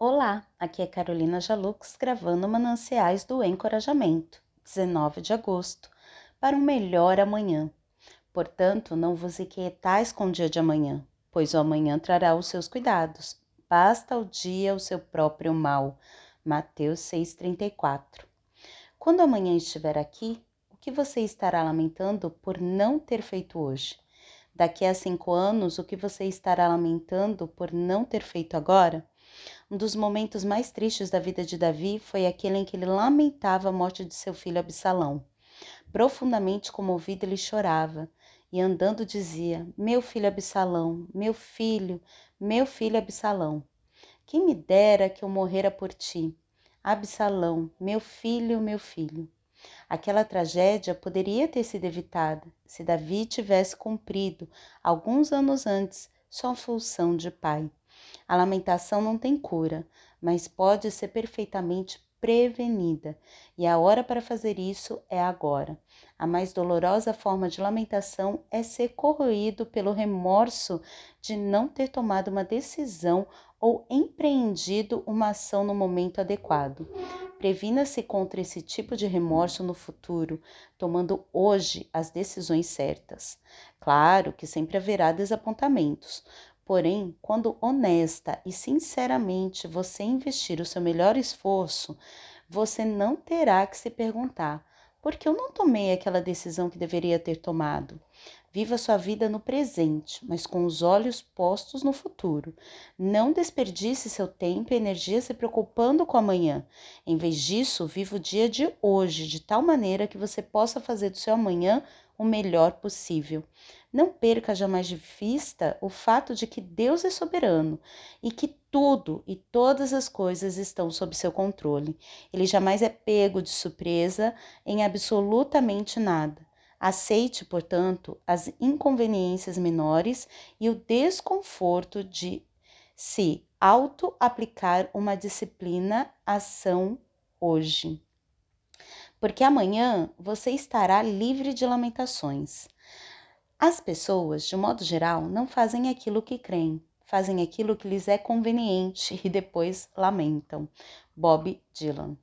Olá, aqui é Carolina Jalux gravando Mananciais do Encorajamento, 19 de agosto, para um melhor amanhã. Portanto, não vos inquietais com o dia de amanhã, pois o amanhã trará os seus cuidados. Basta o dia o seu próprio mal. Mateus 6,34 Quando amanhã estiver aqui, o que você estará lamentando por não ter feito hoje? Daqui a cinco anos, o que você estará lamentando por não ter feito agora? Um dos momentos mais tristes da vida de Davi foi aquele em que ele lamentava a morte de seu filho Absalão. Profundamente comovido, ele chorava e andando dizia: Meu filho Absalão, meu filho, meu filho Absalão. Quem me dera que eu morrera por ti. Absalão, meu filho, meu filho. Aquela tragédia poderia ter sido evitada se Davi tivesse cumprido, alguns anos antes, sua função de pai. A lamentação não tem cura, mas pode ser perfeitamente prevenida, e a hora para fazer isso é agora. A mais dolorosa forma de lamentação é ser corroído pelo remorso de não ter tomado uma decisão ou empreendido uma ação no momento adequado. Previna-se contra esse tipo de remorso no futuro, tomando hoje as decisões certas. Claro que sempre haverá desapontamentos, Porém, quando honesta e sinceramente você investir o seu melhor esforço, você não terá que se perguntar: por que eu não tomei aquela decisão que deveria ter tomado? Viva sua vida no presente, mas com os olhos postos no futuro. Não desperdice seu tempo e energia se preocupando com amanhã. Em vez disso, viva o dia de hoje de tal maneira que você possa fazer do seu amanhã o melhor possível. Não perca jamais de vista o fato de que Deus é soberano e que tudo e todas as coisas estão sob seu controle. Ele jamais é pego de surpresa em absolutamente nada. Aceite, portanto, as inconveniências menores e o desconforto de se auto-aplicar uma disciplina ação hoje. Porque amanhã você estará livre de lamentações. As pessoas, de modo geral, não fazem aquilo que creem, fazem aquilo que lhes é conveniente e depois lamentam. Bob Dylan